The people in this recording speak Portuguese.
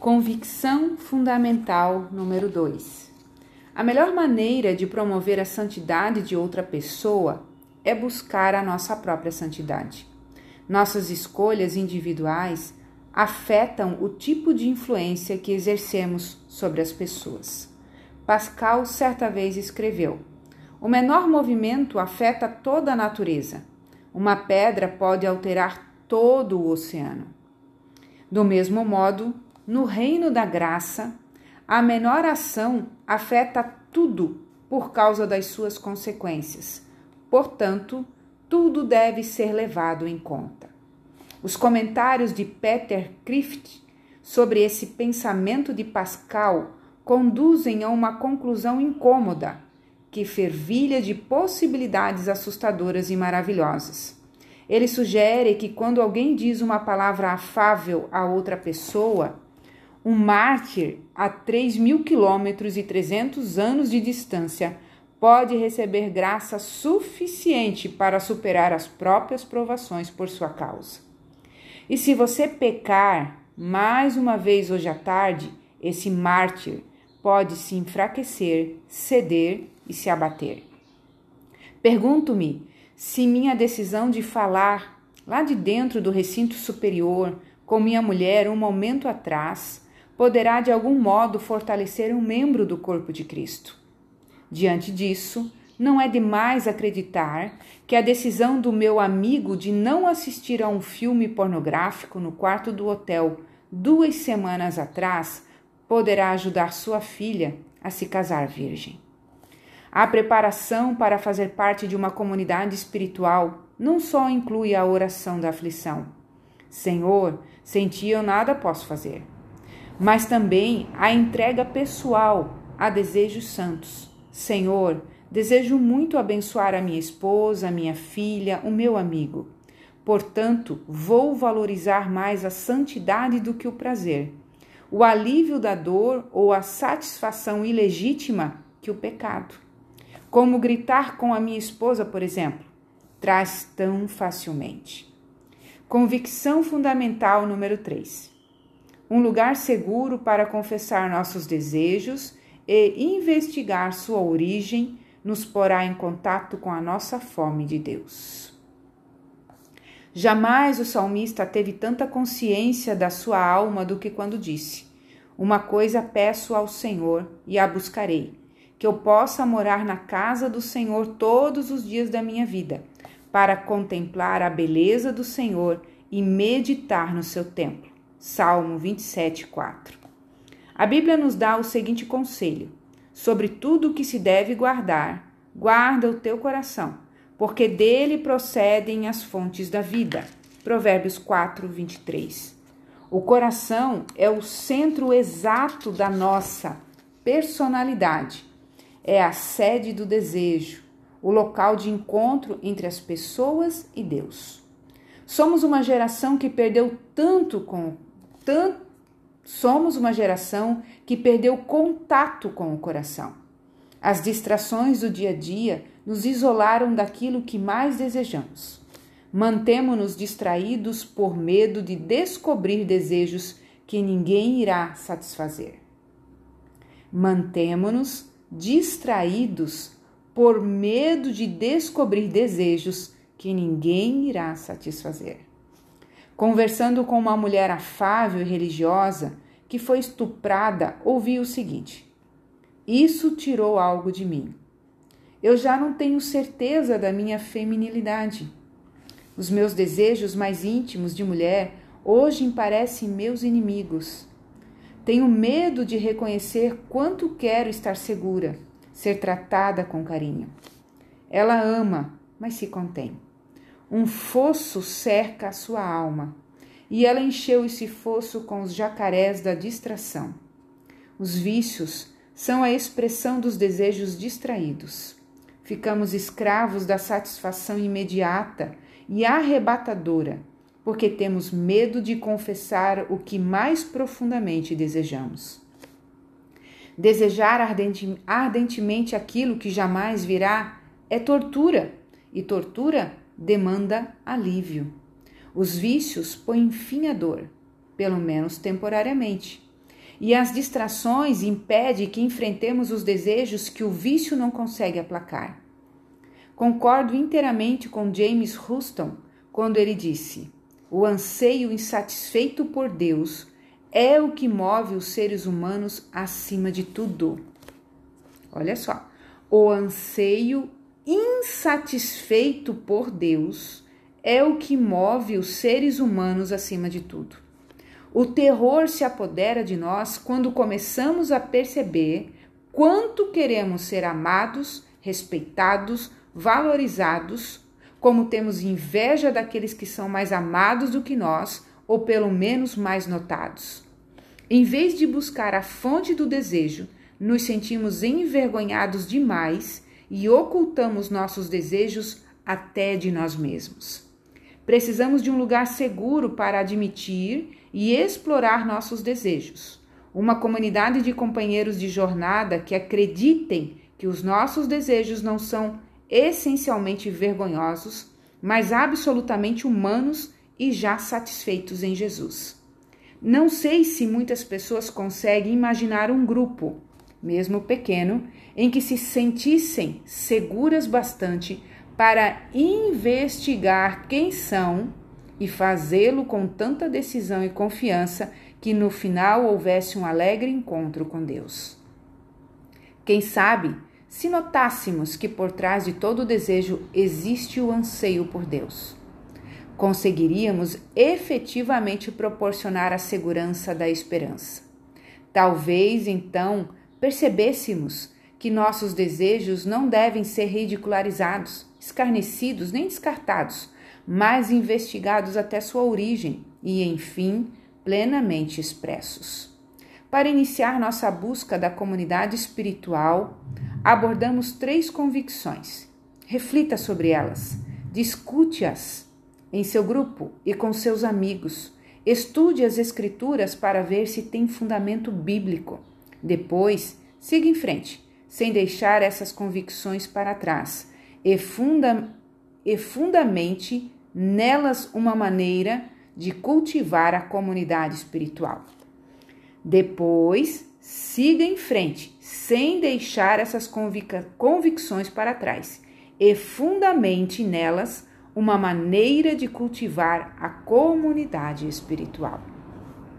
Convicção fundamental número 2. A melhor maneira de promover a santidade de outra pessoa é buscar a nossa própria santidade. Nossas escolhas individuais afetam o tipo de influência que exercemos sobre as pessoas. Pascal certa vez escreveu: O menor movimento afeta toda a natureza. Uma pedra pode alterar todo o oceano. Do mesmo modo, no reino da graça, a menor ação afeta tudo por causa das suas consequências. Portanto, tudo deve ser levado em conta. Os comentários de Peter Crift sobre esse pensamento de Pascal conduzem a uma conclusão incômoda, que fervilha de possibilidades assustadoras e maravilhosas. Ele sugere que quando alguém diz uma palavra afável a outra pessoa, um mártir a 3 mil quilômetros e 300 anos de distância pode receber graça suficiente para superar as próprias provações por sua causa. E se você pecar mais uma vez hoje à tarde, esse mártir pode se enfraquecer, ceder e se abater. Pergunto-me se minha decisão de falar lá de dentro do recinto superior com minha mulher um momento atrás poderá de algum modo fortalecer um membro do corpo de Cristo. Diante disso, não é demais acreditar que a decisão do meu amigo de não assistir a um filme pornográfico no quarto do hotel duas semanas atrás poderá ajudar sua filha a se casar virgem. A preparação para fazer parte de uma comunidade espiritual não só inclui a oração da aflição. Senhor, sem ti eu nada posso fazer mas também a entrega pessoal a desejos santos. Senhor, desejo muito abençoar a minha esposa, a minha filha, o meu amigo. Portanto, vou valorizar mais a santidade do que o prazer, o alívio da dor ou a satisfação ilegítima que o pecado. Como gritar com a minha esposa, por exemplo, traz tão facilmente. Convicção fundamental número 3 um lugar seguro para confessar nossos desejos e investigar sua origem nos porá em contato com a nossa fome de Deus. Jamais o salmista teve tanta consciência da sua alma do que quando disse: Uma coisa peço ao Senhor e a buscarei, que eu possa morar na casa do Senhor todos os dias da minha vida, para contemplar a beleza do Senhor e meditar no seu templo. Salmo 27, 4. A Bíblia nos dá o seguinte conselho: sobre tudo o que se deve guardar, guarda o teu coração, porque dele procedem as fontes da vida. Provérbios 4, 23. O coração é o centro exato da nossa personalidade, é a sede do desejo, o local de encontro entre as pessoas e Deus. Somos uma geração que perdeu tanto com tanto somos uma geração que perdeu contato com o coração. As distrações do dia a dia nos isolaram daquilo que mais desejamos. Mantemo-nos distraídos por medo de descobrir desejos que ninguém irá satisfazer. Mantemo-nos distraídos por medo de descobrir desejos que ninguém irá satisfazer. Conversando com uma mulher afável e religiosa que foi estuprada, ouvi o seguinte: Isso tirou algo de mim. Eu já não tenho certeza da minha feminilidade. Os meus desejos mais íntimos de mulher hoje me parecem meus inimigos. Tenho medo de reconhecer quanto quero estar segura, ser tratada com carinho. Ela ama, mas se contém. Um fosso cerca a sua alma, e ela encheu esse fosso com os jacarés da distração. Os vícios são a expressão dos desejos distraídos. Ficamos escravos da satisfação imediata e arrebatadora, porque temos medo de confessar o que mais profundamente desejamos. Desejar ardentemente aquilo que jamais virá é tortura, e tortura demanda alívio. Os vícios põem fim à dor, pelo menos temporariamente. e as distrações impedem que enfrentemos os desejos que o vício não consegue aplacar. Concordo inteiramente com James Houston quando ele disse: o anseio insatisfeito por Deus é o que move os seres humanos acima de tudo. Olha só, o anseio insatisfeito por Deus é o que move os seres humanos acima de tudo. O terror se apodera de nós quando começamos a perceber quanto queremos ser amados, respeitados, valorizados, como temos inveja daqueles que são mais amados do que nós, ou pelo menos mais notados. Em vez de buscar a fonte do desejo, nos sentimos envergonhados demais e ocultamos nossos desejos até de nós mesmos. Precisamos de um lugar seguro para admitir e explorar nossos desejos. Uma comunidade de companheiros de jornada que acreditem que os nossos desejos não são essencialmente vergonhosos, mas absolutamente humanos e já satisfeitos em Jesus. Não sei se muitas pessoas conseguem imaginar um grupo, mesmo pequeno, em que se sentissem seguras bastante para investigar quem são e fazê-lo com tanta decisão e confiança que no final houvesse um alegre encontro com Deus. Quem sabe se notássemos que por trás de todo desejo existe o anseio por Deus, conseguiríamos efetivamente proporcionar a segurança da esperança. Talvez então percebêssemos que nossos desejos não devem ser ridicularizados, escarnecidos nem descartados, mas investigados até sua origem e, enfim, plenamente expressos. Para iniciar nossa busca da comunidade espiritual, abordamos três convicções. Reflita sobre elas, discute-as em seu grupo e com seus amigos. Estude as Escrituras para ver se tem fundamento bíblico. Depois, siga em frente, sem deixar essas convicções para trás, e, funda e fundamente nelas uma maneira de cultivar a comunidade espiritual. Depois, siga em frente, sem deixar essas convic convicções para trás, e fundamente nelas uma maneira de cultivar a comunidade espiritual.